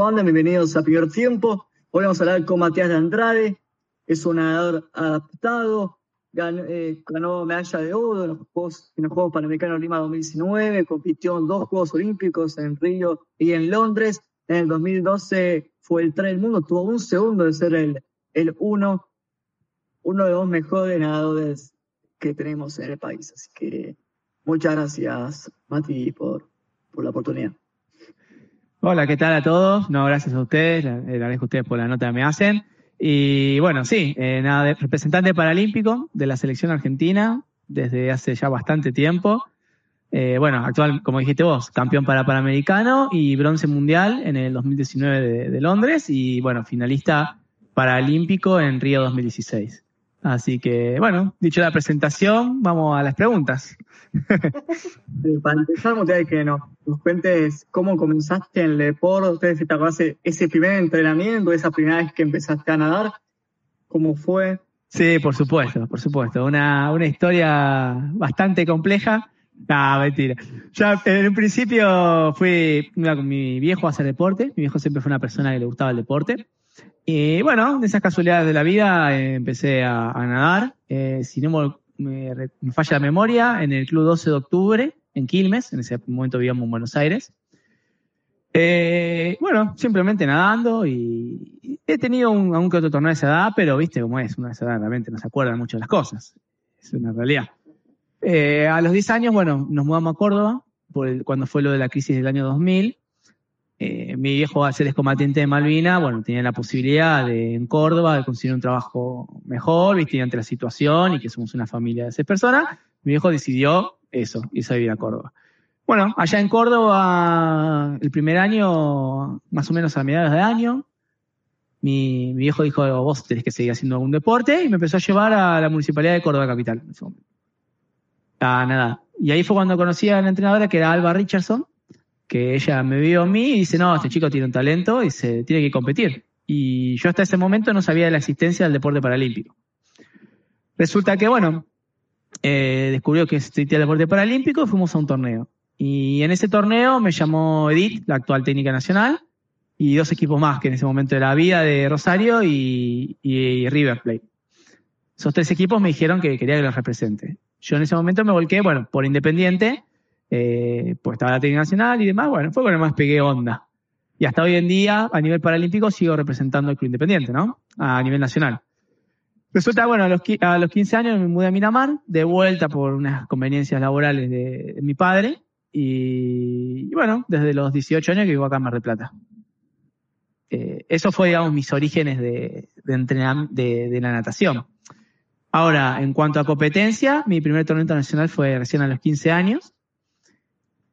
¿cómo andan? Bienvenidos a Primer Tiempo. Hoy vamos a hablar con Matías de Andrade. Es un nadador adaptado, eh, ganó, medalla de oro en los, Juegos, en los Juegos Panamericanos Lima 2019, compitió en dos Juegos Olímpicos en Río y en Londres. En el 2012 fue el 3 del mundo, tuvo un segundo de ser el, el uno, uno de los mejores nadadores que tenemos en el país. Así que muchas gracias, Mati, por, por la oportunidad. Hola, ¿qué tal a todos? No, gracias a ustedes, le agradezco a ustedes por la nota que me hacen. Y bueno, sí, eh, nada, representante paralímpico de la selección argentina desde hace ya bastante tiempo. Eh, bueno, actual, como dijiste vos, campeón para Panamericano y bronce mundial en el 2019 de, de Londres y bueno, finalista paralímpico en Río 2016. Así que, bueno, dicho la presentación, vamos a las preguntas. Para empezar, me que nos, nos cuentes cómo comenzaste en el deporte, si te acuerdas ese primer entrenamiento, esa primera vez que empezaste a nadar, ¿cómo fue? Sí, por supuesto, por supuesto. Una, una historia bastante compleja. No, mentira. Ya en un principio fui iba con mi viejo a hacer deporte. Mi viejo siempre fue una persona que le gustaba el deporte. Y bueno, de esas casualidades de la vida eh, empecé a, nadar. Eh, si no me, falla la memoria, en el Club 12 de Octubre, en Quilmes, en ese momento vivíamos en Buenos Aires. Eh, bueno, simplemente nadando y, he tenido un, un, que otro torneo de esa edad, pero viste cómo es, una de esa edad realmente no se acuerdan mucho de las cosas. Es una realidad. a los 10 años, bueno, nos mudamos a Córdoba, cuando fue lo de la crisis del año 2000, eh, mi viejo, al ser excombatiente de Malvina, bueno, tenía la posibilidad de, en Córdoba, de conseguir un trabajo mejor, viste, ante la situación y que somos una familia de seis personas. Mi viejo decidió eso, irse a vivir a Córdoba. Bueno, allá en Córdoba, el primer año, más o menos a mediados de año, mi, mi viejo dijo, vos tenés que seguir haciendo algún deporte, y me empezó a llevar a la Municipalidad de Córdoba Capital, en ese momento. Ah, nada. Y ahí fue cuando conocí a la entrenadora, que era Alba Richardson, que ella me vio a mí y dice, no, este chico tiene un talento y se tiene que competir. Y yo hasta ese momento no sabía de la existencia del deporte paralímpico. Resulta que, bueno, eh, descubrió que existía el deporte paralímpico y fuimos a un torneo. Y en ese torneo me llamó Edith, la actual técnica nacional, y dos equipos más, que en ese momento era Vida de Rosario y, y River Plate. Esos tres equipos me dijeron que quería que los represente. Yo en ese momento me volqué, bueno, por Independiente, eh, pues estaba la técnica nacional y demás, bueno, fue el más pegué onda. Y hasta hoy en día, a nivel paralímpico, sigo representando el club independiente, ¿no? A nivel nacional. Resulta, bueno, a los, a los 15 años me mudé a Miramar, de vuelta por unas conveniencias laborales de, mi padre, y, bueno, desde los 18 años que vivo acá en Mar del Plata. Eh, eso fue, digamos, mis orígenes de, de, de, la natación. Ahora, en cuanto a competencia, mi primer torneo internacional fue recién a los 15 años,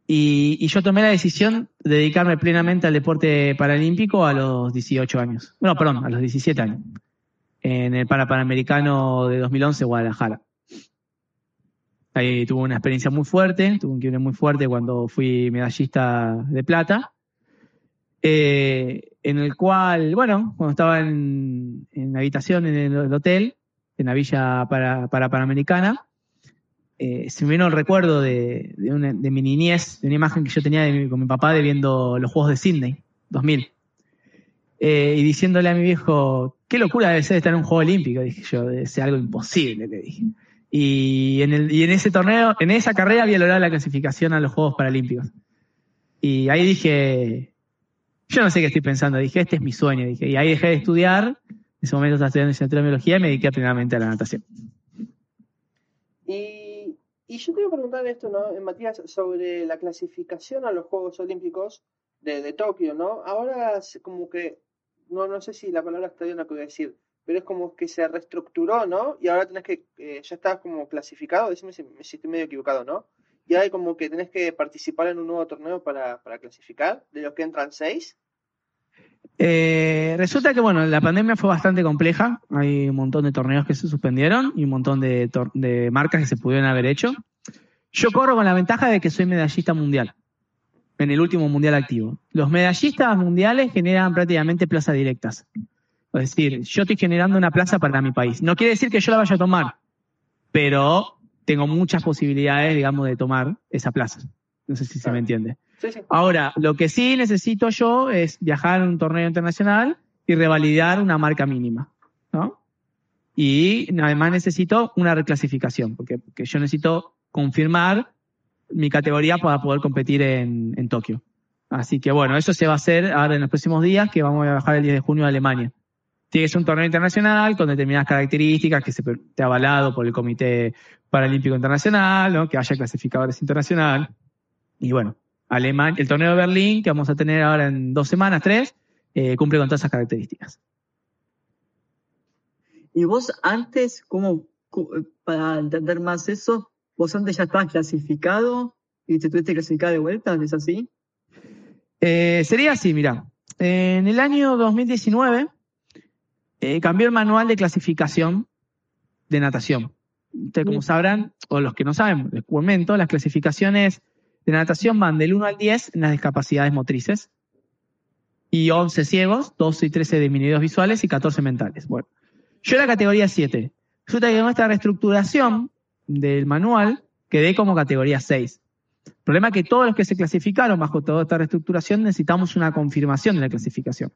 y, yo tomé la decisión de dedicarme plenamente al deporte paralímpico a los 18 años. Bueno, perdón, a los 17 años. En el Parapanamericano de 2011, Guadalajara. Ahí tuve una experiencia muy fuerte, tuve un quiebre muy fuerte cuando fui medallista de plata. Eh, en el cual, bueno, cuando estaba en, en habitación en el, hotel, en la villa para, para Panamericana, eh, se me vino el recuerdo de, de, mi niñez, de una imagen que yo tenía con mi papá de viendo los Juegos de Sydney, 2000. Eh, y diciéndole a mi viejo, qué locura debe ser estar en un Juego Olímpico, dije yo, debe ser algo imposible, le dije. Y en, el, y en ese torneo, en esa carrera había logrado la clasificación a los Juegos Paralímpicos. Y ahí dije, yo no sé qué estoy pensando, dije, este es mi sueño, dije. Y ahí dejé de estudiar, en ese momento estaba estudiando biología y me dediqué plenamente a la natación. Y y yo te iba a preguntar esto, ¿no, eh, Matías, sobre la clasificación a los Juegos Olímpicos de, Tokio, ¿no? Ahora como que, no, no sé si la palabra está bien lo que voy a decir, pero es como que se reestructuró, ¿no? Y ahora tenés que, eh, ya estás como clasificado, decime si, si, estoy medio equivocado, ¿no? Y hay como que tenés que participar en un nuevo torneo para, para clasificar, de los que entran seis. Eh, resulta que, bueno, la pandemia fue bastante compleja. Hay un montón de torneos que se suspendieron y un montón de, marcas que se pudieron haber hecho. Yo corro con la ventaja de que soy medallista mundial en el último mundial activo. Los medallistas mundiales generan prácticamente plazas directas. Es decir, yo estoy generando una plaza para mi país. No quiere decir que yo la vaya a tomar, pero tengo muchas posibilidades, digamos, de tomar esa plaza. No sé si se me entiende. Sí, sí. Ahora, lo que sí necesito yo es viajar a un torneo internacional y revalidar una marca mínima, ¿no? Y además necesito una reclasificación, porque, porque yo necesito confirmar mi categoría para poder competir en, en Tokio. Así que bueno, eso se va a hacer ahora en los próximos días, que vamos a viajar el 10 de junio a Alemania. Que ser un torneo internacional con determinadas características que se esté avalado por el Comité Paralímpico Internacional, ¿no? que haya clasificadores internacional. Y bueno, Alemania, el torneo de Berlín, que vamos a tener ahora en dos semanas, tres, eh, cumple con todas esas características. Y vos antes, ¿cómo, cu- para entender más eso, vos antes ya estabas clasificado y te tuviste que clasificar de vuelta, ¿es así? Eh, sería así, mira. En el año 2019 eh, cambió el manual de clasificación de natación. Ustedes, como sabrán, o los que no saben, les comento, las clasificaciones de natación van del 1 al 10 en las discapacidades motrices y 11 ciegos, 12 y 13 disminuidos visuales y 14 mentales. Bueno, yo era categoría 7. Resulta que con esta reestructuración del manual quedé como categoría 6. El problema es que todos los que se clasificaron bajo toda esta reestructuración necesitamos una confirmación de la clasificación.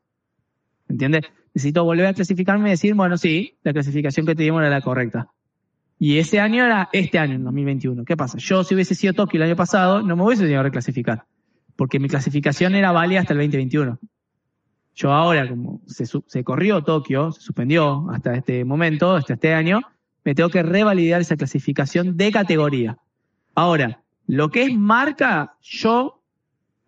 ¿Entiendes? Necesito volver a clasificarme y decir, bueno, sí, la clasificación que tuvimos era la correcta. Y ese año era este año, en 2021. ¿Qué pasa? Yo, si hubiese sido Tokio el año pasado, no me hubiese tenido que reclasificar. Porque mi clasificación era válida hasta el 2021. Yo ahora, como se, se corrió Tokio, se suspendió hasta este momento, hasta este año, me tengo que revalidar esa clasificación de categoría. Ahora, lo que es marca, yo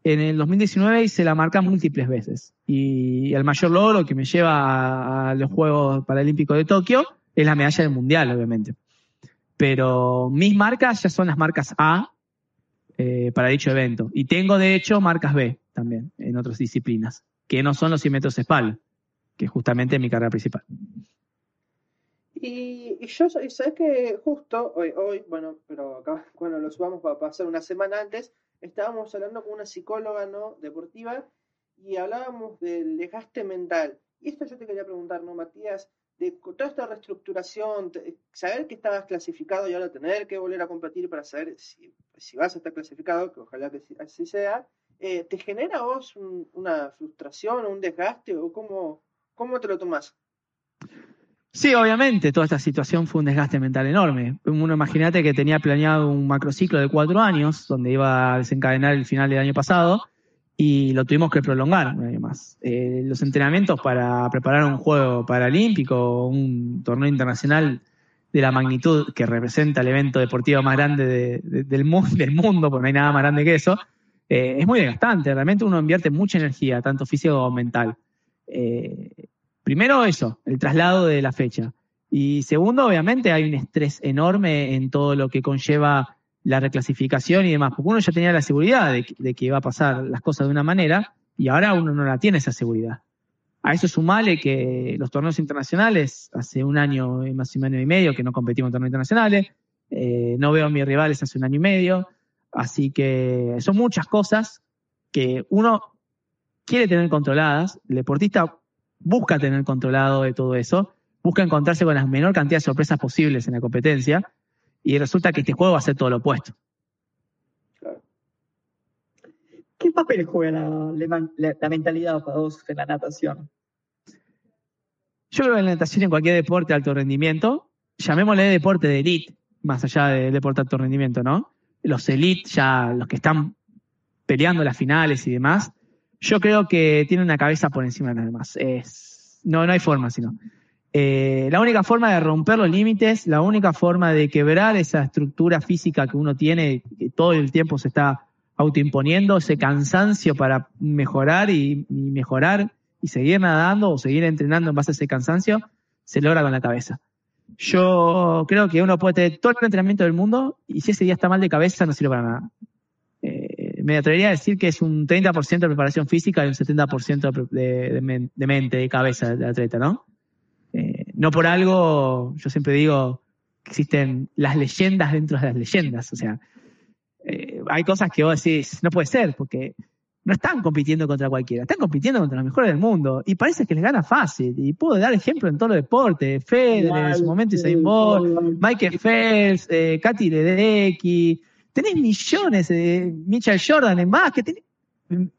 en el 2019 hice la marca múltiples veces. Y el mayor logro que me lleva a, a los Juegos Paralímpicos de Tokio es la medalla del Mundial, obviamente. Pero mis marcas ya son las marcas A eh, para dicho evento. Y tengo, de hecho, marcas B también en otras disciplinas, que no son los 100 metros espalda, que es justamente mi carrera principal. Y, yo, y sabes que justo hoy, hoy, bueno, pero acá cuando lo subamos pasar una semana antes, estábamos hablando con una psicóloga ¿no? deportiva y hablábamos del desgaste mental. Y esto yo te quería preguntar, ¿no, Matías? De toda esta reestructuración, saber que estabas clasificado y ahora tener que volver a competir para saber si, si vas a estar clasificado, que ojalá que sí- así sea, eh, ¿te genera a vos un- una frustración o un desgaste o cómo, cómo te lo tomás? Sí, obviamente, toda esta situación fue un desgaste mental enorme. Uno imagínate que tenía planeado un macrociclo de cuatro años, donde iba a desencadenar el final del año pasado, y lo tuvimos que prolongar un año más. Eh, los entrenamientos para preparar un juego paralímpico, un torneo internacional de la magnitud que representa el evento deportivo más grande de- de- del, mu- del mundo, porque no hay nada más grande que eso, eh, es muy desgastante. Realmente uno invierte mucha energía, tanto física como mental. Eh, primero eso, el traslado de la fecha. Y segundo, obviamente, hay un estrés enorme en todo lo que conlleva la reclasificación y demás, porque uno ya tenía la seguridad de, que- iba a pasar las cosas de una manera y ahora uno no la tiene esa seguridad. A eso sumale que los torneos internacionales, hace un año, más y medio y medio que no competimos en torneos internacionales, eh, no veo a mis rivales hace un año y medio, así que son muchas cosas que uno quiere tener controladas, el deportista busca tener controlado de todo eso, busca encontrarse con la menor cantidad de sorpresas posibles en la competencia, y resulta que este juego va a ser todo lo opuesto. ¿Qué papel juega la, la- la- mentalidad para vos en la natación? Yo creo que en la natación, en cualquier deporte de alto rendimiento, llamémosle deporte de elite, más allá de deporte de alto rendimiento, ¿no? Los elite, ya los que están peleando las finales y demás, yo creo que tienen una cabeza por encima de las demás. Es, no, no hay forma, sino. Eh, la única forma de romper los límites, la única forma de quebrar esa estructura física que uno tiene, que todo el tiempo se está autoimponiendo, ese cansancio para mejorar y, mejorar y seguir nadando o seguir entrenando en base a ese cansancio, se logra con la cabeza. Yo creo que uno puede tener todo el entrenamiento del mundo y si ese día está mal de cabeza no sirve para nada. Eh, me atrevería a decir que es un 30% de preparación física y un 70% de, de, de mente, de cabeza del atleta, ¿no? No por algo, yo siempre digo que existen las leyendas dentro de las leyendas. O sea, eh, hay cosas que vos decís, no puede ser, porque no están compitiendo contra cualquiera, están compitiendo contra los mejores del mundo y parece que les gana fácil. Y puedo dar ejemplo en todos los deportes, Federer en su momento, Usain Bolt, Michael Phelps, eh, Katy Ledecky, tenés millones de Mitchell Jordan en básquet, tenés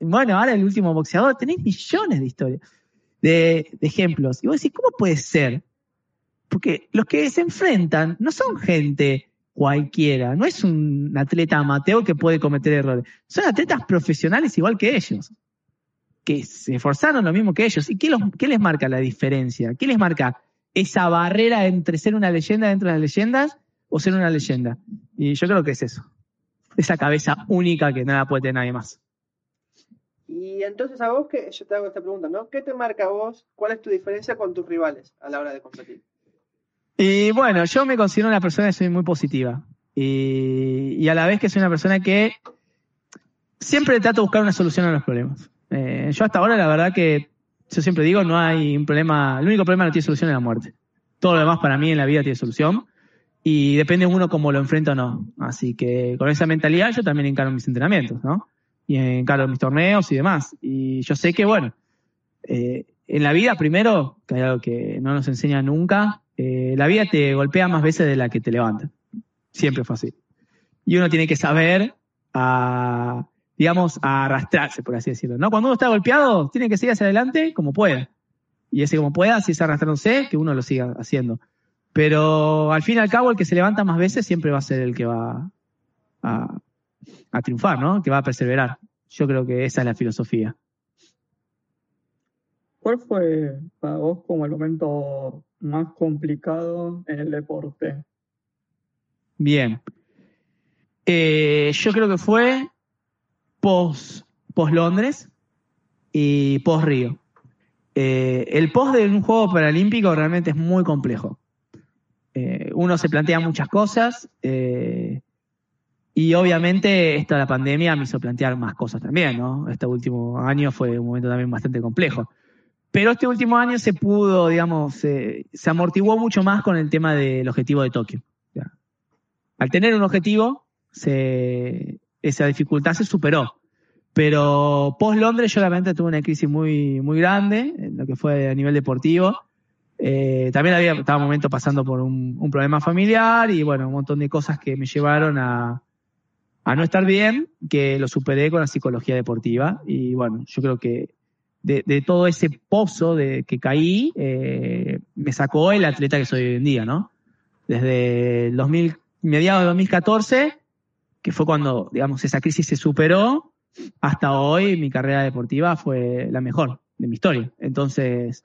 bueno, ahora el último boxeador, tenés millones de historias, de, de ejemplos. Y vos decís, ¿cómo puede ser? Porque los que se enfrentan no son gente cualquiera, no es un atleta amateur que puede cometer errores, son atletas profesionales igual que ellos, que se esforzaron lo mismo que ellos. ¿Y qué, los, qué les marca la diferencia? ¿Qué les marca esa barrera entre ser una leyenda dentro de las leyendas o ser una leyenda? Y yo creo que es eso, esa cabeza única que nada puede tener nadie más. Y entonces a vos, que yo te hago esta pregunta, ¿no? ¿Qué te marca a vos? ¿Cuál es tu diferencia con tus rivales a la hora de competir? Y bueno, yo me considero una persona que soy muy positiva. Y, a la vez que soy una persona que siempre trato de buscar una solución a los problemas. Eh, yo hasta ahora, la verdad que, yo siempre digo, no hay un problema, el único problema no tiene solución es la muerte. Todo lo demás para mí en la vida tiene solución. Y depende uno cómo lo enfrenta o no. Así que con esa mentalidad yo también encaro mis entrenamientos, ¿no? Y encaro mis torneos y demás. Y yo sé que, bueno, eh, en la vida primero, que hay algo que no nos enseña nunca, eh, la vida te golpea más veces de la que te levanta. Siempre fue así. Y uno tiene que saber, a, digamos, a arrastrarse, por así decirlo. ¿no? Cuando uno está golpeado, tiene que seguir hacia adelante como pueda. Y ese como pueda, si es arrastrándose, que uno lo siga haciendo. Pero al fin y al cabo, el que se levanta más veces siempre va a ser el que va a, a triunfar, ¿no? Que va a perseverar. Yo creo que esa es la filosofía. ¿Cuál fue para vos como el momento más complicado en el deporte? Bien. Eh, yo creo que fue post, post Londres y post Río. Eh, el post de un juego paralímpico realmente es muy complejo. Eh, uno se plantea muchas cosas y obviamente esta la pandemia me hizo plantear más cosas también, ¿no? Este último año fue un momento también bastante complejo. Pero este último año se pudo, digamos, se amortiguó mucho más con el tema del objetivo de Tokio. Al tener un objetivo, esa dificultad se superó. Pero post Londres yo realmente tuve una crisis muy, muy grande en lo que fue a nivel deportivo. Eh, también había, estaba un momento pasando por un, un, problema familiar y bueno, un montón de cosas que me llevaron a, a no estar bien, que lo superé con la psicología deportiva. Y bueno, yo creo que de, todo ese pozo de que caí, eh, me sacó el atleta que soy hoy en día, ¿no? Desde el 2000, mediados de 2014, que fue cuando, digamos, esa crisis se superó, hasta hoy mi carrera deportiva fue la mejor de mi historia. Entonces,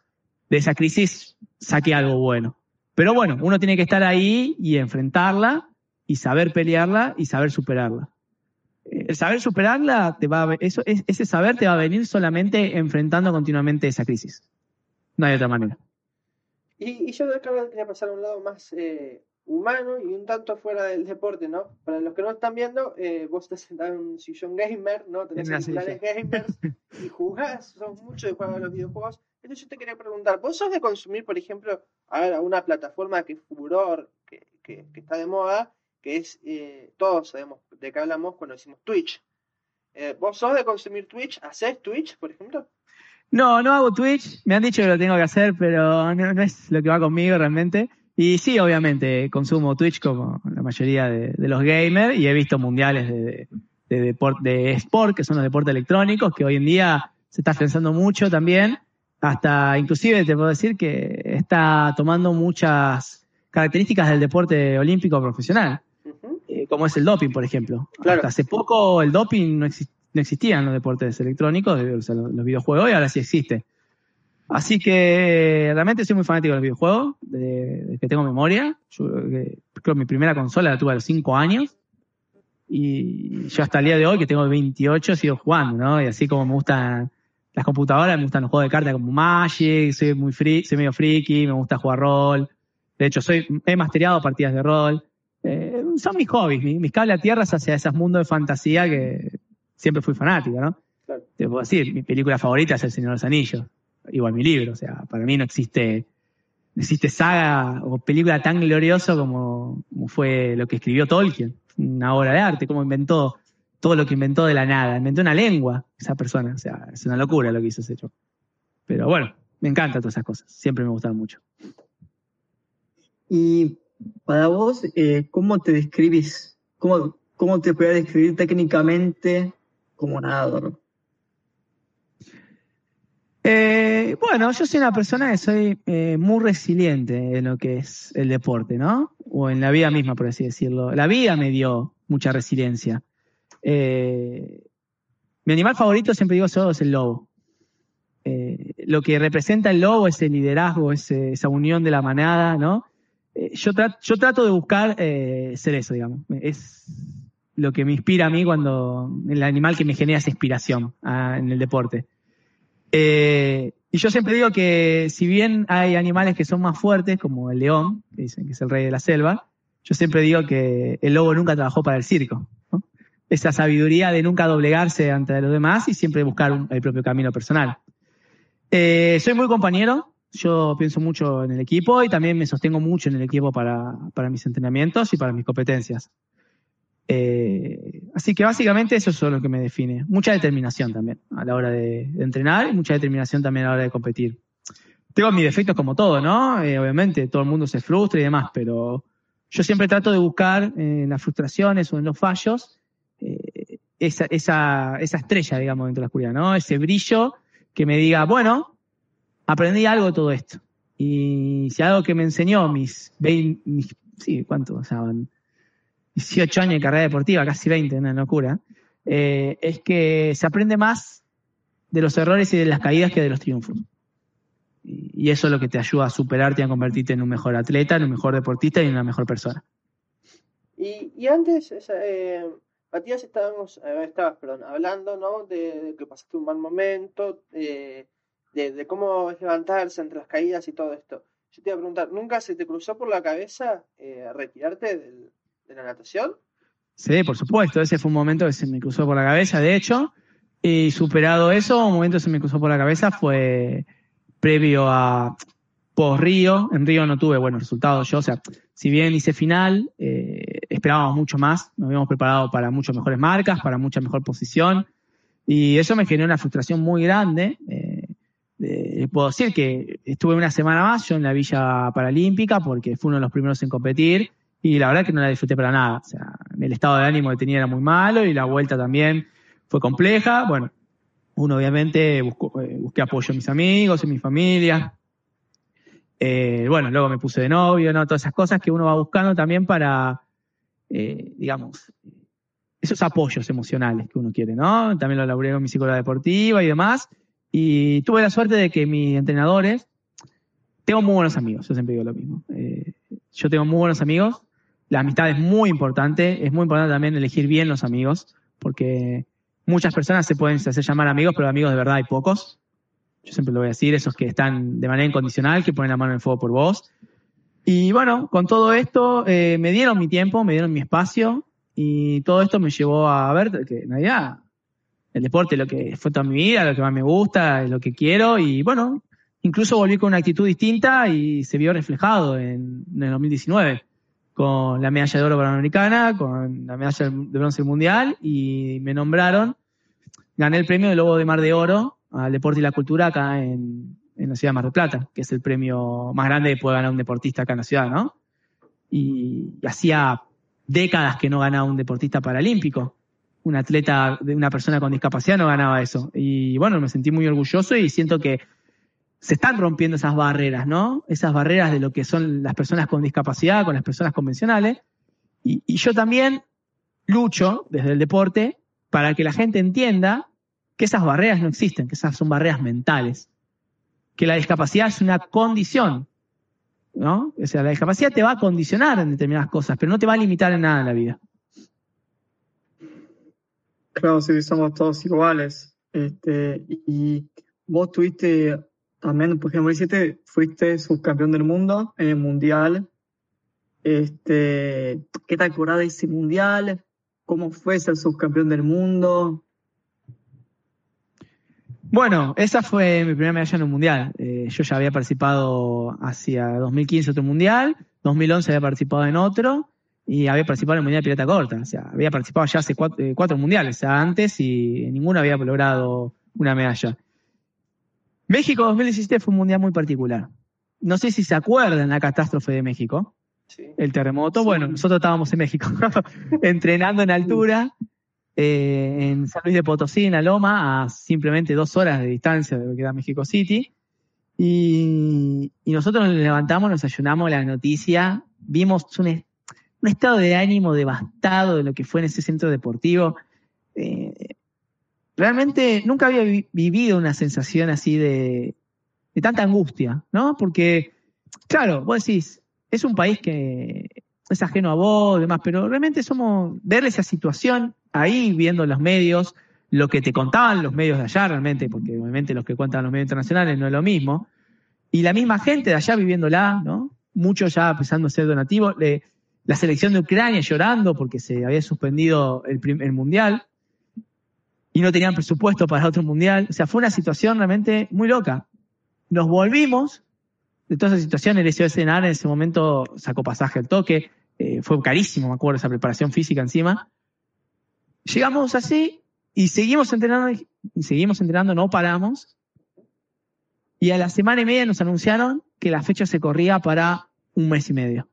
de esa crisis saqué algo bueno. Pero bueno, uno tiene que estar ahí y enfrentarla y saber pelearla y saber superarla el saber superarla, te va eso, ese saber te va a venir solamente enfrentando continuamente esa crisis. No hay otra manera. Y, yo acá quería pasar a un lado más eh, humano y un tanto fuera del deporte, ¿no? Para los que no están viendo, eh, vos estás sentado en un sillón gamer, ¿no? Tenés celulares gamers y jugás, sos mucho de jugar a los videojuegos. Entonces yo te quería preguntar, ¿vos sos de consumir, por ejemplo, a una plataforma que es furor, que, que, que está de moda, que es, eh, todos sabemos de qué hablamos cuando decimos Twitch. Eh, ¿Vos sos de consumir Twitch? ¿Haces Twitch, por ejemplo? No, no hago Twitch. Me han dicho que lo tengo que hacer, pero no, es lo que va conmigo realmente. Y sí, obviamente, consumo Twitch como la mayoría de, los gamers y he visto mundiales de, de, de sport, que son los deportes electrónicos, que hoy en día se está pensando mucho también. Hasta, inclusive, te puedo decir que está tomando muchas características del deporte olímpico profesional. Eh, como es el doping, por ejemplo. Hasta hace poco el doping no, existía en los deportes electrónicos, los videojuegos, y ahora sí existe. Así que realmente soy muy fanático de los videojuegos, de, que tengo memoria. Yo creo que mi primera consola la tuve a los 5 años. Y yo hasta el día de hoy, que tengo 28, sigo jugando, ¿no? Y así como me gustan las computadoras, me gustan los juegos de cartas como Magic, soy muy free, soy medio friki, me gusta jugar rol. De hecho, soy, he mastereado partidas de rol. Son mis hobbies, mis, cables a tierras hacia esos mundos de fantasía que siempre fui fanático, ¿no? Te puedo decir, mi película favorita es El Señor de los Anillos, igual mi libro, o sea, para mí no existe, existe saga o película tan gloriosa como, fue lo que escribió Tolkien, una obra de arte, como inventó todo lo que inventó de la nada, inventó una lengua esa persona, o sea, es una locura lo que hizo ese hecho. Pero bueno, me encantan todas esas cosas, siempre me gustaron mucho. Y para vos, eh, ¿cómo te describís? ¿Cómo, ¿Cómo te puedes describir técnicamente como nadador? Eh, bueno, yo soy una persona que soy eh, muy resiliente en lo que es el deporte, ¿no? O en la vida misma, por así decirlo. La vida me dio mucha resiliencia. Mi animal favorito, siempre digo es el lobo. lo que representa el lobo es el liderazgo, es esa unión de la manada, ¿no? Yo, yo trato de buscar ser eso, digamos. Es lo que me inspira a mí cuando el animal que me genera esa inspiración ah, en el deporte. Eh, y yo siempre digo que si bien hay animales que son más fuertes, como el león, que dicen que es el rey de la selva, yo siempre digo que el lobo nunca trabajó para el circo. Esa sabiduría de nunca doblegarse ante los demás y siempre buscar el propio camino personal. Eh, soy muy compañero, yo pienso mucho en el equipo y también me sostengo mucho en el equipo para, para mis entrenamientos y para mis competencias. Eh, así que básicamente eso es lo que me define. Mucha determinación también a la hora de, entrenar y mucha determinación también a la hora de competir. Tengo mis defectos como todo, ¿no? Eh, obviamente todo el mundo se frustra y demás, pero yo siempre trato de buscar en las frustraciones o en los fallos eh, esa, esa, esa estrella, digamos, dentro de la oscuridad, ¿no? Ese brillo que me diga, bueno, aprendí algo de todo esto. Y si algo que me enseñó mis 20, mis, sí, ¿cuánto? O sea, 18 años de carrera deportiva, casi 20, una locura, eh, es que se aprende más de los errores y de las caídas que de los triunfos. Y, eso es lo que te ayuda a superarte y a convertirte en un mejor atleta, en un mejor deportista y en una mejor persona. Y, antes, eh, Matías, estábamos, eh, estabas perdón, hablando ¿no? de, que pasaste un mal momento, de, cómo levantarse entre las caídas y todo esto. Yo te iba a preguntar, ¿nunca se te cruzó por la cabeza retirarte del, de la natación? Sí, por supuesto, ese fue un momento que se me cruzó por la cabeza, de hecho, y superado eso, un momento que se me cruzó por la cabeza fue previo a post Río, en Río no tuve buenos resultados yo, o sea, si bien hice final, eh, esperábamos mucho más, nos habíamos preparado para muchas mejores marcas, para mucha mejor posición, y eso me generó una frustración muy grande. Eh, puedo decir que estuve una semana más yo en la Villa Paralímpica porque fue uno de los primeros en competir y la verdad que no la disfruté para nada. O sea, el estado de ánimo que tenía era muy malo y la vuelta también fue compleja. Bueno, uno obviamente buscó, eh, busqué apoyo en mis amigos, en mi familia. Eh, bueno, luego me puse de novio, ¿no? Todas esas cosas que uno va buscando también para, eh, digamos, esos apoyos emocionales que uno quiere, ¿no? También lo laburé con mi psicóloga deportiva y demás. Y tuve la suerte de que mis entrenadores, tengo muy buenos amigos, yo siempre digo lo mismo. yo tengo muy buenos amigos la amistad es muy importante, es muy importante también elegir bien los amigos, porque muchas personas se pueden hacer llamar amigos, pero amigos de verdad hay pocos. Yo siempre lo voy a decir, esos que están de manera incondicional, que ponen la mano en el fuego por vos. Y bueno, con todo esto eh, me dieron mi tiempo, me dieron mi espacio y todo esto me llevó a ver que en realidad el deporte lo que fue toda mi vida, lo que más me gusta, lo que quiero y bueno, incluso volví con una actitud distinta y se vio reflejado en, en el 2019 con la medalla de oro panamericana, con la medalla de bronce mundial y me nombraron, gané el premio de Lobo de Mar de Oro al deporte y la cultura acá en, la ciudad de Mar del Plata, que es el premio más grande que puede ganar un deportista acá en la ciudad, ¿no? Y, hacía décadas que no ganaba un deportista paralímpico. Un atleta, una persona con discapacidad no ganaba eso. Y bueno, me sentí muy orgulloso y siento que se están rompiendo esas barreras, ¿no? Esas barreras de lo que son las personas con discapacidad, con las personas convencionales. Y, yo también lucho desde el deporte para que la gente entienda que esas barreras no existen, que esas son barreras mentales, que la discapacidad es una condición, ¿no? O sea, la discapacidad te va a condicionar en determinadas cosas, pero no te va a limitar en nada en la vida. Claro, sí, somos todos iguales. Este, y vos tuviste también, por ejemplo, hiciste, fuiste subcampeón del mundo en el mundial. Este, ¿Qué te acordás de ese mundial? ¿Cómo fue ser subcampeón del mundo? Bueno, esa fue mi primera medalla en un mundial. Eh, yo ya había participado hacia 2015 otro mundial, 2011 había participado en otro y había participado en el mundial de pirata corta. O sea, había participado ya hace cuatro, eh, cuatro mundiales, o sea, antes y ninguno había logrado una medalla. México 2017 fue un mundial muy particular. No sé si se acuerdan la catástrofe de México. El terremoto. Bueno, nosotros estábamos en México entrenando en altura. eh, en San Luis de Potosí, en la Loma, a simplemente dos horas de distancia de lo que era México City. Y, y nosotros nos levantamos, nos ayunamos la noticia, vimos un, un, estado de ánimo devastado de lo que fue en ese centro deportivo. Eh, realmente nunca había vi vivido una sensación así de, tanta angustia, ¿no? Porque, claro, vos decís, es un país que es ajeno a vos y demás, pero realmente somos, ver esa situación ahí, viendo los medios, lo que te contaban los medios de allá realmente, porque obviamente los que cuentan los medios internacionales no es lo mismo, y la misma gente de allá viviéndola, ¿no? Muchos ya empezando a ser donativos, la selección de Ucrania llorando porque se había suspendido el, mundial y no tenían presupuesto para otro mundial, o sea, fue una situación realmente muy loca. Nos volvimos de toda esa situación, el SOS en ese momento sacó pasaje al toque, eh, fue carísimo, me acuerdo, esa preparación física encima. Llegamos así y seguimos entrenando, y seguimos entrenando, no paramos. Y a la semana y media nos anunciaron que la fecha se corría para un mes y medio.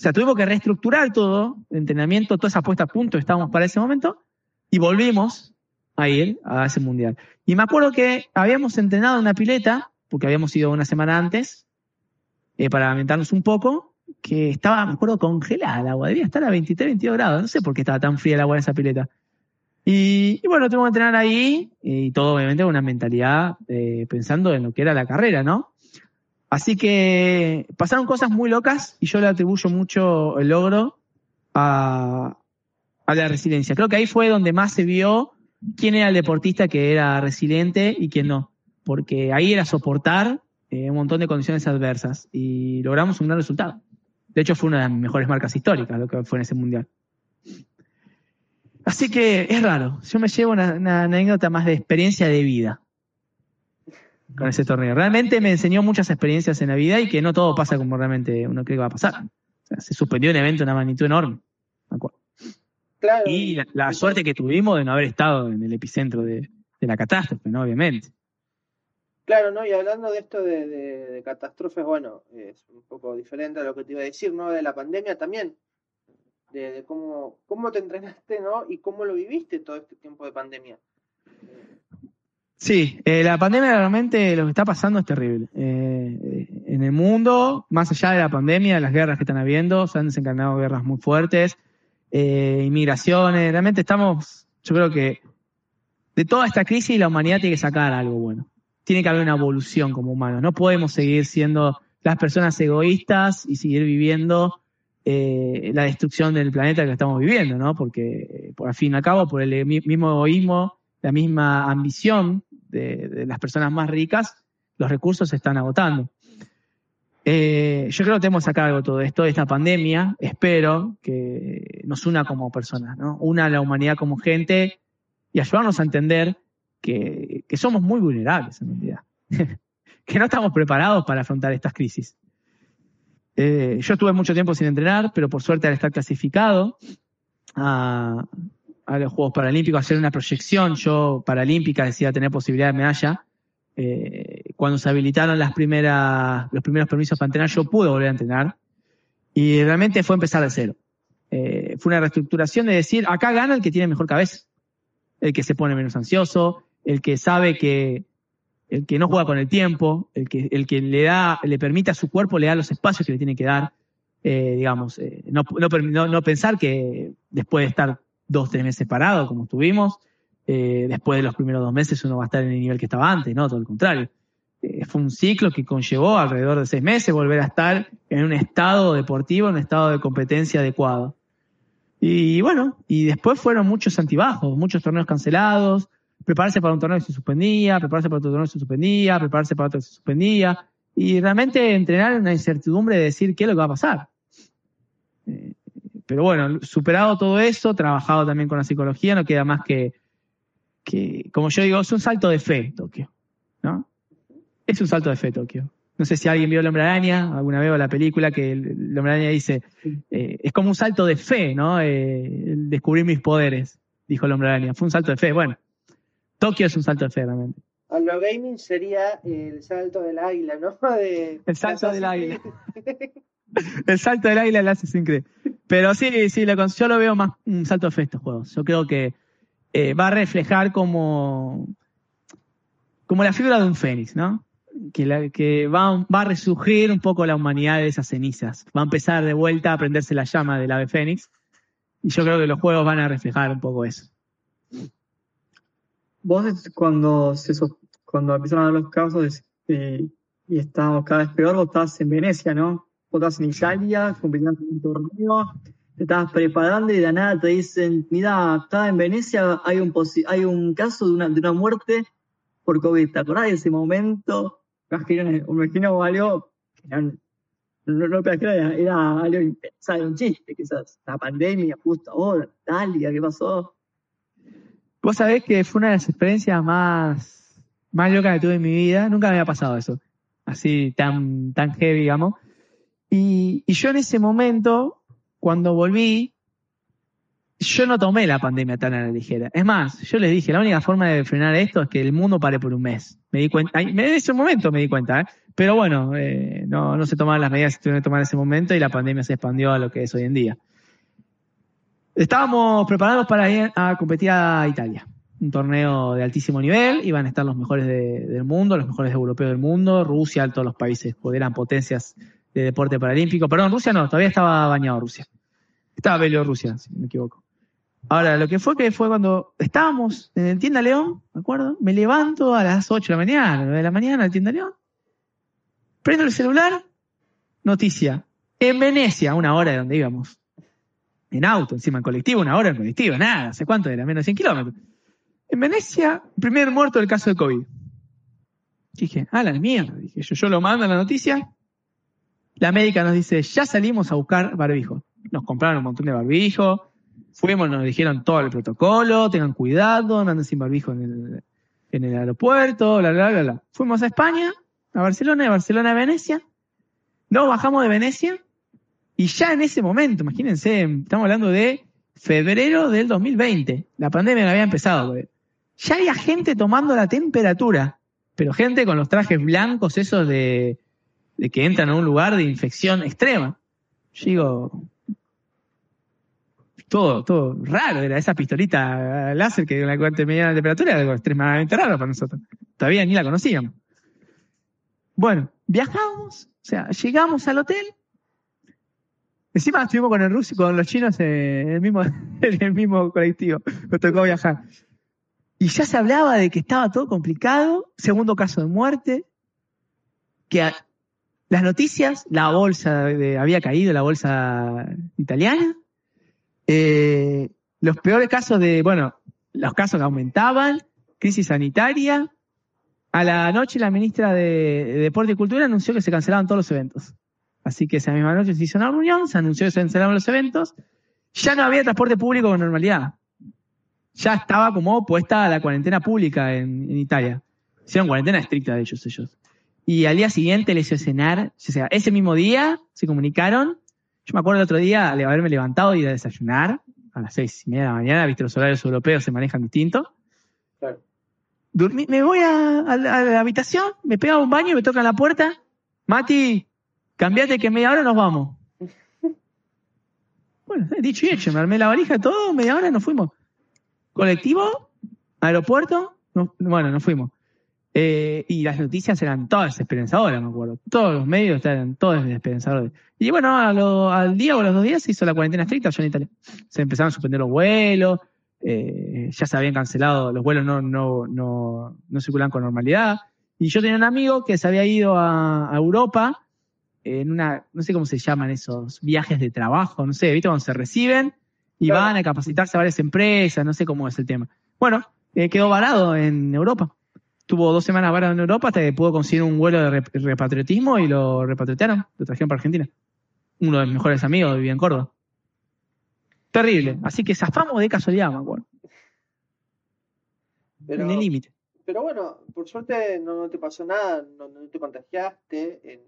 O sea, tuvimos que reestructurar todo, el entrenamiento, toda esa puesta a punto estábamos para ese momento, y volvimos a ir a ese mundial. Y me acuerdo que habíamos entrenado en una pileta, porque habíamos ido una semana antes, eh, para alimentarnos un poco, que estaba, me acuerdo, congelada el agua, debía estar a 23, 22 grados, no sé por qué estaba tan fría el agua en esa pileta. Y, y bueno, tuvimos que entrenar ahí y todo obviamente con una mentalidad eh, pensando en lo que era la carrera, ¿no? Así que pasaron cosas muy locas y yo le atribuyo mucho el logro a, la resiliencia. Creo que ahí fue donde más se vio quién era el deportista que era resiliente y quién no. Porque ahí era soportar eh, un montón de condiciones adversas y logramos un gran resultado. De hecho, fue una de las mejores marcas históricas lo que fue en ese mundial. Así que es raro. Yo me llevo una anécdota más de experiencia de vida con ese torneo. Realmente me enseñó muchas experiencias en la vida y que no todo pasa como realmente uno cree que va a pasar. O sea, se suspendió un evento de una magnitud enorme. Claro. Y la, la, suerte que tuvimos de no haber estado en el epicentro de, de la catástrofe, ¿no? Obviamente. Claro, ¿no? Y hablando de esto de, de, de, catástrofes, bueno, es un poco diferente a lo que te iba a decir, ¿no? De la pandemia también, de, de cómo, cómo te entrenaste, ¿no? Y cómo lo viviste todo este tiempo de pandemia. Sí, eh, la pandemia realmente lo que está pasando es terrible. Eh, en el mundo, más allá de la pandemia, de las guerras que están habiendo, se han desencadenado guerras muy fuertes, eh, inmigraciones, realmente estamos, yo creo que de toda esta crisis la humanidad tiene que sacar algo bueno tiene que haber una evolución como humanos. No podemos seguir siendo las personas egoístas y seguir viviendo eh, la destrucción del planeta que estamos viviendo, ¿no? Porque, por al fin y al cabo, por el mismo egoísmo, la misma ambición de, las personas más ricas, los recursos se están agotando. Eh, yo creo que tenemos algo de todo esto, esta pandemia. Espero que nos una como personas, ¿no? Una a la humanidad como gente y ayudarnos a entender que, que somos muy vulnerables en realidad, que no estamos preparados para afrontar estas crisis. Eh, yo estuve mucho tiempo sin entrenar, pero por suerte al estar clasificado a, a los Juegos Paralímpicos, hacer una proyección, yo paralímpica decía tener posibilidad de medalla, eh, cuando se habilitaron las primeras, los primeros permisos para entrenar, yo pude volver a entrenar. Y realmente fue empezar de cero. Eh, fue una reestructuración de decir, acá gana el que tiene mejor cabeza, el que se pone menos ansioso, el que sabe que, el que no juega con el tiempo, el que, el que le da, le permite a su cuerpo, le da los espacios que le tiene que dar, eh, digamos, no, no, pensar que después de estar dos, tres meses parado, como estuvimos, eh, después de los primeros dos meses uno va a estar en el nivel que estaba antes, no, todo el contrario. Eh, fue un ciclo que conllevó alrededor de seis meses volver a estar en un estado deportivo, en un estado de competencia adecuado. Y bueno, y después fueron muchos antibajos, muchos torneos cancelados, prepararse para un torneo que se suspendía, prepararse para otro torneo que se suspendía, prepararse para otro que se suspendía, y realmente entrenar en la incertidumbre de decir qué es lo que va a pasar. Pero bueno, superado todo eso, trabajado también con la psicología, no queda más que, que, como yo digo, es un salto de fe, Tokio, ¿no? Es un salto de fe, Tokio. No sé si alguien vio El Hombre Araña, alguna vez o la película que el, el Hombre Araña dice, eh, es como un salto de fe, ¿no? Eh, descubrir mis poderes, dijo el Hombre Araña. Fue un salto de fe. Bueno, Tokio es un salto de fe realmente. A lo gaming sería el salto del águila, ¿no? De, el salto del águila. el salto del águila el Assassin's Creed. Pero sí, sí, yo lo veo más un salto de fe estos juegos. Yo creo que eh, va a reflejar como, como la figura de un fénix, ¿no? Que, la- va, va a resurgir un poco la humanidad de esas cenizas. Va a empezar de vuelta a prenderse la llama del ave fénix. Y yo creo que los juegos van a reflejar un poco eso. Vos cuando, cuando empezaron a dar los casos eh, y estábamos cada vez peor, vos estabas en Venecia, ¿no? Estabas en Italia, compitiendo en un torneo, te estabas preparando y de la nada te dicen, mira, acá en Venecia hay un, hay un caso de una, de una muerte por COVID. ¿Te acordás de ese momento? Me imagino, algo que no, no, era, era algo impensable, un chiste, quizás. La pandemia justo ahora, Italia, ¿qué pasó? Vos sabés que fue una de las experiencias más, más locas que tuve en mi vida. Nunca me había pasado eso. Así, tan, tan heavy, digamos. Y, yo en ese momento, cuando volví, yo no tomé la pandemia tan a la ligera. Es más, yo les dije, la única forma de frenar esto es que el mundo pare por un mes. Me di cuenta, en ese momento me di cuenta, ¿eh? Pero bueno, eh, no, se tomaban las medidas que tuvieron que tomar en ese momento y la pandemia se expandió a lo que es hoy en día. Estábamos preparados para ir a competir a Italia. Un torneo de altísimo nivel, iban a estar los mejores de- del mundo, los mejores europeos del mundo, Rusia, todos los países, eran potencias de deporte paralímpico. Perdón, Rusia no, todavía estaba bañado Rusia. Estaba Bielorrusia, si no me equivoco. Ahora, lo que fue que fue cuando estábamos en el Tienda León, ¿me acuerdo? Me levanto a las 8 de la mañana, 9 de la mañana, al Tienda León. Prendo el celular, noticia. En Venecia, una hora de donde íbamos. En auto, encima en colectivo, una hora en colectivo, nada, ¿hace cuánto era? Menos de 100 kilómetros. En Venecia, primer muerto del caso de COVID. Dije, ah, la mierda. Dije, yo, yo lo mando a la noticia. La médica nos dice, ya salimos a buscar barbijo. Nos compraron un montón de barbijo. Fuimos, nos dijeron todo el protocolo, tengan cuidado, no anden sin barbijo en el, en el aeropuerto, bla, bla, bla, bla. Fuimos a España, a Barcelona, de Barcelona a Venecia. Nos bajamos de Venecia y ya en ese momento, imagínense, estamos hablando de febrero del 2020. La pandemia había empezado. Ya había gente tomando la temperatura, pero gente con los trajes blancos esos de, de que entran a un lugar de infección extrema. Yo digo, todo, todo raro, era esa pistolita láser que la cuenta medía la temperatura, era algo extremadamente raro para nosotros. Todavía ni la conocíamos. Bueno, viajamos, o sea, llegamos al hotel. Encima estuvimos con el ruso, con los chinos en el mismo, en el mismo colectivo. Nos tocó viajar. Y ya se hablaba de que estaba todo complicado, segundo caso de muerte, que las noticias, la bolsa de- había caído, la bolsa italiana, eh, los peores casos de, bueno, los casos aumentaban, crisis sanitaria. A la noche la ministra de, de Deporte y Cultura anunció que se cancelaban todos los eventos. Así que esa misma noche se hizo una reunión, se anunció que se cancelaban los eventos. Ya no había transporte público con normalidad. Ya estaba como puesta la cuarentena pública en, en Italia. Hicieron cuarentena estricta de ellos, ellos. Y al día siguiente les hizo cenar. O sea, ese mismo día se comunicaron yo me acuerdo el otro día de haberme levantado y ir a desayunar a las seis y media de la mañana, viste, los horarios europeos se manejan distinto. Claro. Me voy a, a la, a la habitación, me pega un baño y me tocan la puerta. Mati, cambiate que en media hora nos vamos. Bueno, dicho y hecho, me armé la valija, todo, media hora nos fuimos. Colectivo, aeropuerto, no- bueno, nos fuimos. Eh, y las noticias eran todas desesperanzadoras, me acuerdo. Todos los medios eran todos desesperanzadores. Y bueno, a lo- al día o a los dos días se hizo la cuarentena estricta allá en Italia. Se empezaron a suspender los vuelos, eh, ya se habían cancelado, los vuelos no, no, no, no circulaban con normalidad. Y yo tenía un amigo que se había ido a, a Europa en una, no sé cómo se llaman esos viajes de trabajo, no sé, ¿viste? Cuando se reciben y Claro. van a capacitarse a varias empresas, no sé cómo es el tema. Bueno, eh, quedó varado en Europa. Tuvo dos semanas varado en Europa hasta que pudo conseguir un vuelo de rep- repatriotismo y lo repatriaron, lo trajeron para Argentina. Uno de mis mejores amigos vivía en Córdoba. Terrible. Así que zafamos de casualidad, me acuerdo. Pero, En el límite. pero bueno, por suerte no, no te pasó nada, no, no te contagiaste. En,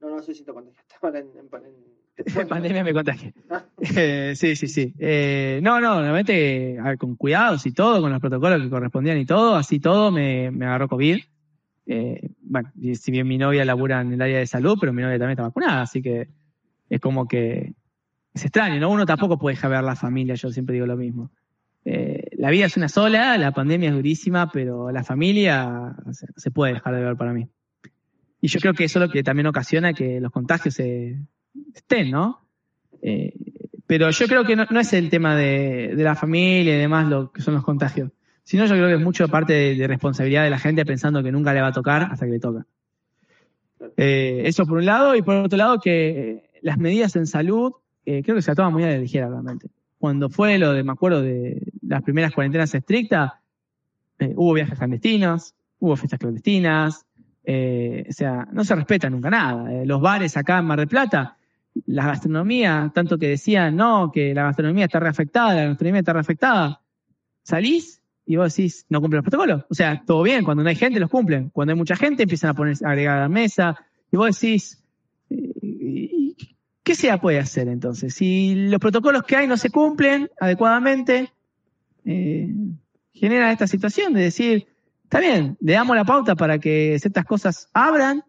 no, no sé si te contagiaste ahora en, en, en- En pandemia me contagié. Ah. Eh, sí, sí, sí. Eh, no, no, realmente con cuidados y todo, con los protocolos que correspondían y todo, así todo, me, agarró COVID. Eh, bueno, si bien mi novia labura en el área de salud, pero mi novia también está vacunada, así que es como que es extraño, ¿no? Uno tampoco puede dejar ver la familia, yo siempre digo lo mismo. Eh, la vida es una sola, la pandemia es durísima, pero la familia se puede dejar de ver para mí. Y yo creo que eso es lo que también ocasiona que los contagios se, estén, ¿no? Eh, pero yo creo que no, es el tema de, de, la familia y demás lo que son los contagios, sino yo creo que es mucho parte de, responsabilidad de la gente pensando que nunca le va a tocar hasta que le toca. Eh, eso por un lado, y por otro lado que las medidas en salud eh, creo que se toman muy a la ligera realmente. Cuando fue lo de, me acuerdo, de las primeras cuarentenas estrictas, eh, hubo viajes clandestinos, hubo fiestas clandestinas, eh, o sea, no se respeta nunca nada. Eh, los bares acá en Mar del Plata, la gastronomía, tanto que decían, no, que la gastronomía está reafectada, la gastronomía está reafectada. Salís y vos decís, no cumple los protocolos. O sea, todo bien, cuando no hay gente los cumplen. Cuando hay mucha gente empiezan a poner, a agregar a la mesa y vos decís, eh, ¿qué se puede hacer entonces? Si los protocolos que hay no se cumplen adecuadamente, eh, generan esta situación de decir, está bien, le damos la pauta para que ciertas cosas abran,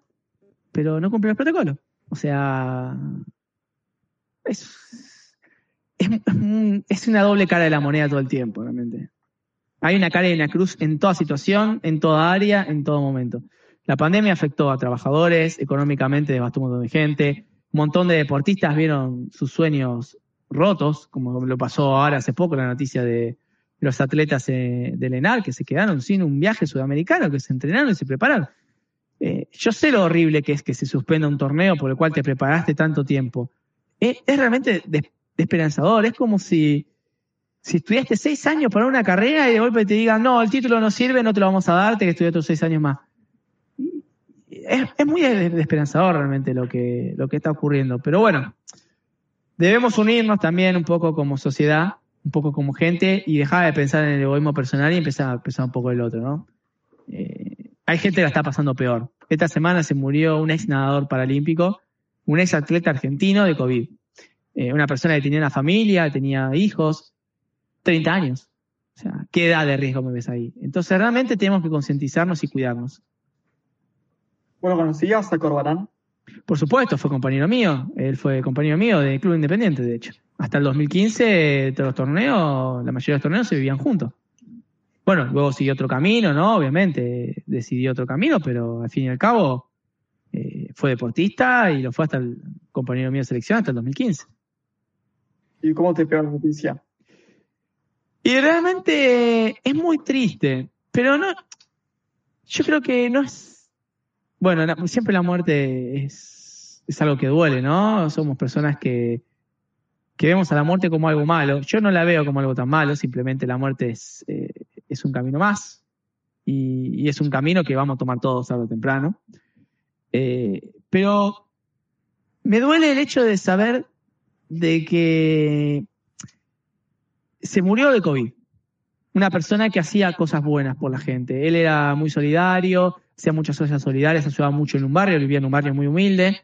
pero no cumplen los protocolos. O sea, es, una doble cara de la moneda todo el tiempo, realmente. Hay una cara y una cruz en toda situación, en toda área, en todo momento. La pandemia afectó a trabajadores, económicamente devastó un montón de gente, un montón de deportistas vieron sus sueños rotos, como lo pasó ahora hace poco la noticia de los atletas eh, del ENAR que se quedaron sin un viaje sudamericano, que se entrenaron y se prepararon. Eh, yo sé lo horrible que es que se suspenda un torneo por el cual te preparaste tanto tiempo. Es, realmente desesperanzador. Es como si, si estudiaste seis años para una carrera y de golpe te digan, no, el título no sirve, no te lo vamos a dar, te que estudiar otros seis años más. Es, es muy desesperanzador realmente lo que, lo que está ocurriendo. Pero bueno, debemos unirnos también un poco como sociedad, un poco como gente y dejar de pensar en el egoísmo personal y empezar a pensar un poco el otro, ¿no? Eh, hay gente que la está pasando peor. Esta semana se murió un ex nadador paralímpico, un ex atleta argentino de COVID. Eh, una persona que tenía una familia, tenía hijos, 30 años. O sea, ¿qué edad de riesgo me ves ahí? Entonces realmente tenemos que concientizarnos y cuidarnos. Bueno, ¿conocías a Corbarán? Por supuesto, fue compañero mío. Él fue compañero mío de Club Independiente, de hecho. Hasta el 2015, todos los torneos, la mayoría de los torneos se vivían juntos. Bueno, luego siguió otro camino, ¿no? Obviamente, decidió otro camino, pero al fin y al cabo fue deportista y lo fue hasta el compañero mío de selección hasta el 2015. ¿Y cómo te pegó la noticia? Y realmente es muy triste, pero no, yo creo que no es, bueno, la, siempre la muerte es, es algo que duele, ¿no? Somos personas que, que vemos a la muerte como algo malo. Yo no la veo como algo tan malo, simplemente la muerte es, eh, es un camino más y, y, es un camino que vamos a tomar todos tarde o temprano. Eh, pero me duele el hecho de saber de que se murió de COVID. Una persona que hacía cosas buenas por la gente. Él era muy solidario, hacía muchas cosas solidarias, ayudaba mucho en un barrio, vivía en un barrio muy humilde.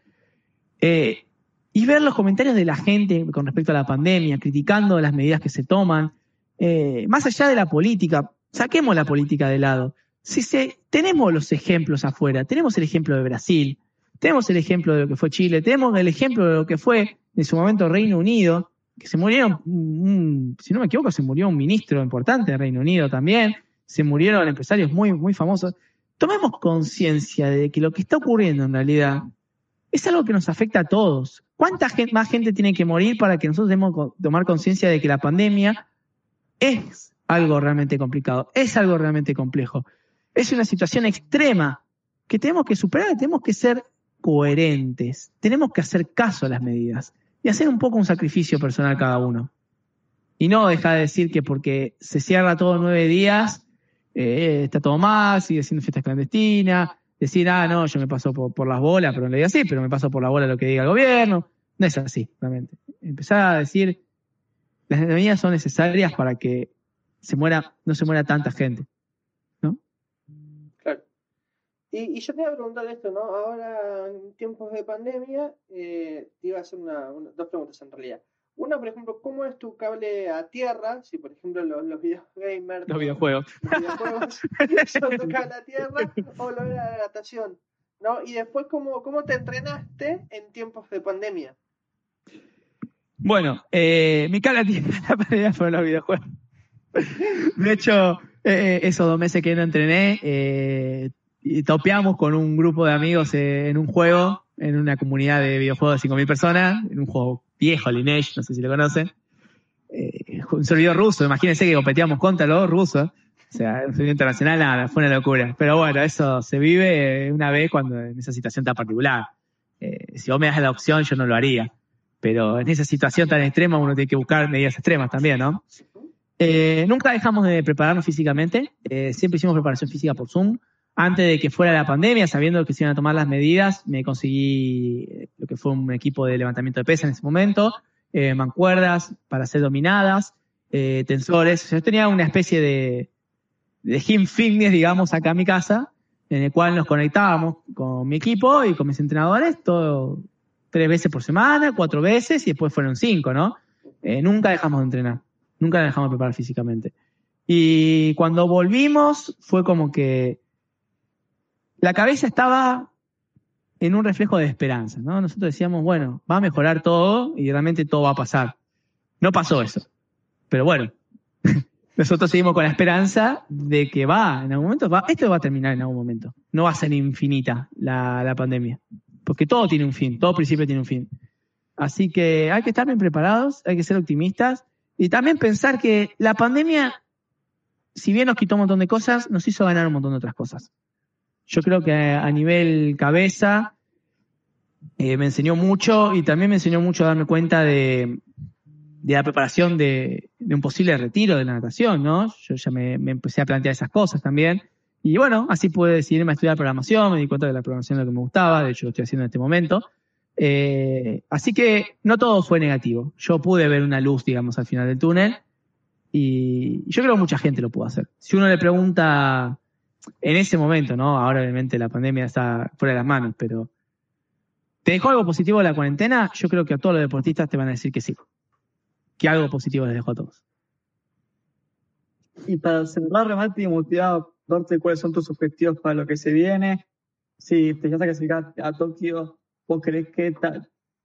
Eh, y ver los comentarios de la gente con respecto a la pandemia, criticando las medidas que se toman, eh, más allá de la política, saquemos la política de lado. Si se, tenemos los ejemplos afuera, tenemos el ejemplo de Brasil, tenemos el ejemplo de lo que fue Chile, tenemos el ejemplo de lo que fue en su momento Reino Unido, que se murieron, un, si no me equivoco, se murió un ministro importante de Reino Unido también, se murieron empresarios muy, muy famosos. Tomemos conciencia de que lo que está ocurriendo en realidad es algo que nos afecta a todos. ¿Cuánta gente, más gente tiene que morir para que nosotros debamos tomar conciencia de que la pandemia es algo realmente complicado, es algo realmente complejo? Es una situación extrema que tenemos que superar, tenemos que ser coherentes, tenemos que hacer caso a las medidas y hacer un poco un sacrificio personal cada uno. Y no dejar de decir que porque se cierra todo nueve días, eh, está todo mal, sigue siendo fiestas clandestinas, decir, ah, no, yo me paso por, las bolas, pero no le diga así, pero me paso por la bola lo que diga el gobierno. No es así, realmente. Empezar a decir, las medidas son necesarias para que se muera, no se muera tanta gente. Y, y yo te iba a preguntar esto, ¿no? Ahora, en tiempos de pandemia, eh, te iba a hacer una, una, dos preguntas en realidad. Una, por ejemplo, ¿cómo es tu cable a tierra? Si, por ejemplo, los, los videogamers. Los videojuegos. Los videojuegos son tu cable a tierra o lo de la natación. ¿No? Y después, ¿cómo, ¿cómo te entrenaste en tiempos de pandemia? Bueno, eh, mi cable a tierra fueron los videojuegos. De hecho, eh, esos dos meses que no entrené, eh, y topeamos con un grupo de amigos eh, en un juego, en una comunidad de videojuegos de 5.000 personas, en un juego viejo, Lineage, no sé si lo conocen. Eh, un servidor ruso, imagínense que competíamos contra los rusos. O sea, un servidor internacional, fue una locura. Pero bueno, eso se vive una vez cuando en esa situación tan particular. Eh, si vos me das la opción, yo no lo haría. Pero en esa situación tan extrema uno tiene que buscar medidas extremas también, ¿no? Eh, nunca dejamos de prepararnos físicamente. Eh, siempre hicimos preparación física por Zoom. Antes de que fuera la pandemia, sabiendo que se iban a tomar las medidas, me conseguí eh, lo que fue un equipo de levantamiento de pesa en ese momento, eh, mancuerdas para ser dominadas, eh, tensores. Yo tenía una especie de, de gym fitness, digamos, acá en mi casa, en el cual nos conectábamos con mi equipo y con mis entrenadores, todo tres veces por semana, cuatro veces, y después fueron cinco, ¿no? Nunca dejamos de entrenar, nunca dejamos de preparar físicamente. Y cuando volvimos, fue como que la cabeza estaba en un reflejo de esperanza, ¿no? Nosotros decíamos, bueno, va a mejorar todo y realmente todo va a pasar. No pasó eso. Pero bueno, nosotros seguimos con la esperanza de que va, en algún momento, va, esto va a terminar en algún momento. No va a ser infinita la, la pandemia. Porque todo tiene un fin, todo principio tiene un fin. Así que hay que estar bien preparados, hay que ser optimistas y también pensar que la pandemia, si bien nos quitó un montón de cosas, nos hizo ganar un montón de otras cosas. Yo creo que a nivel cabeza eh, me enseñó mucho y también me enseñó mucho a darme cuenta de, de la preparación de, un posible retiro de la natación, ¿no? Yo ya me, empecé a plantear esas cosas también. Y bueno, así pude decidirme a estudiar programación, me di cuenta de la programación es lo que me gustaba, de hecho lo estoy haciendo en este momento. Eh, así que no todo fue negativo. Yo pude ver una luz, digamos, al final del túnel. Y yo creo que mucha gente lo pudo hacer. Si uno le pregunta en ese momento, ¿no? Ahora obviamente la pandemia está fuera de las manos, pero ¿te dejó algo positivo la cuarentena? Yo creo que a todos los deportistas te van a decir que sí. Que algo positivo les dejó a todos. Y para cerrar, remate y motivado, darte cuáles son tus objetivos para lo que se viene. Si te llegas a clasificar a Tokio, ¿vos crees que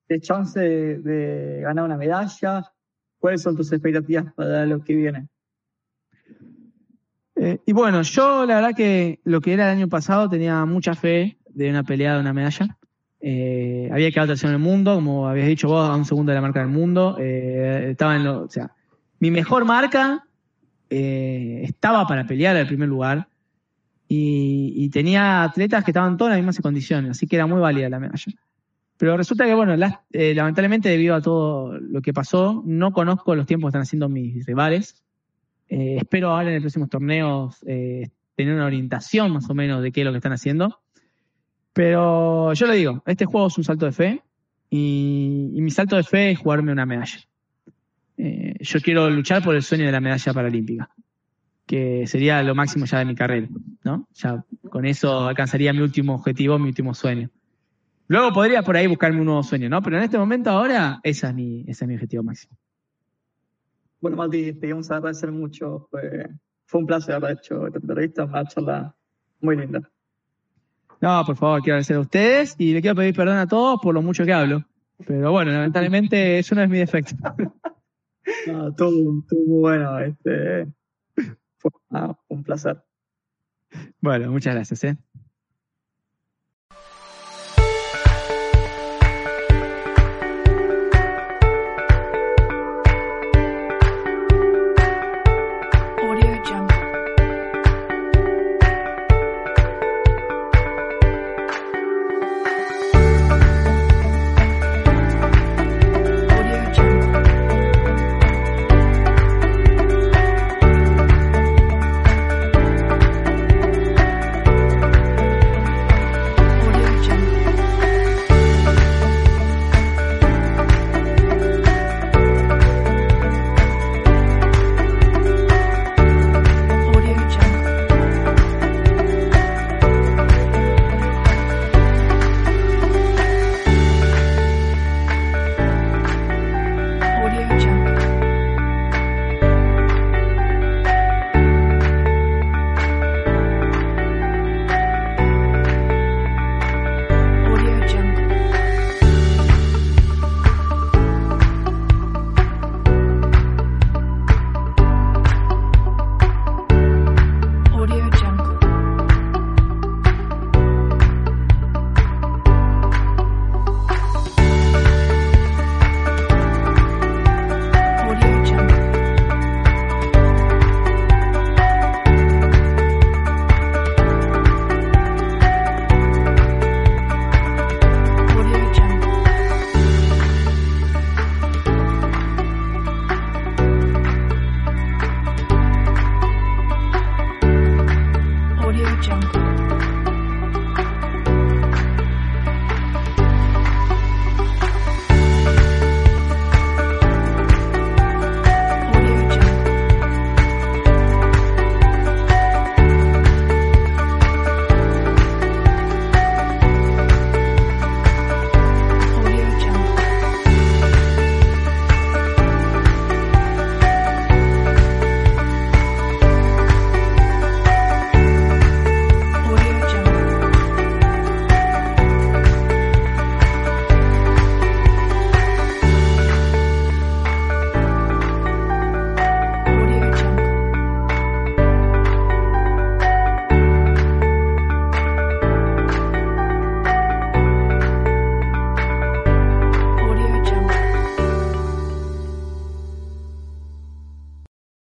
te chance de, de ganar una medalla? ¿Cuáles son tus expectativas para lo que viene? Eh, y bueno, yo la verdad que lo que era el año pasado tenía mucha fe de una pelea de una medalla. Eh, había quedado tercero en el mundo, como habías dicho vos, a un segundo de la marca del mundo. Eh, estaba en lo, o sea, mi mejor marca estaba para pelear al primer lugar y, tenía atletas que estaban todas en las mismas condiciones, así que era muy válida la medalla. Pero resulta que, bueno, lamentablemente debido a todo lo que pasó, no conozco los tiempos que están haciendo mis rivales. Eh, espero ahora en los próximos torneos eh, tener una orientación más o menos de qué es lo que están haciendo. Pero yo le digo, este juego es un salto de fe y, mi salto de fe es jugarme una medalla. Eh, yo quiero luchar por el sueño de la medalla paralímpica, que sería lo máximo ya de mi carrera, ¿no? Ya con eso alcanzaría mi último objetivo, mi último sueño. Luego podría por ahí buscarme un nuevo sueño, ¿no? Pero en este momento ahora, esa es mi, ese es mi objetivo máximo. Bueno, Mati, te queremos agradecer mucho. Fue, fue un placer haber hecho esta entrevista, una charla muy linda. No, por favor, quiero agradecer a ustedes y le quiero pedir perdón a todos por lo mucho que hablo. Pero bueno, lamentablemente eso no es mi defecto. No, todo, todo muy bueno. Este, fue ah, un placer. Bueno, muchas gracias. ¿eh?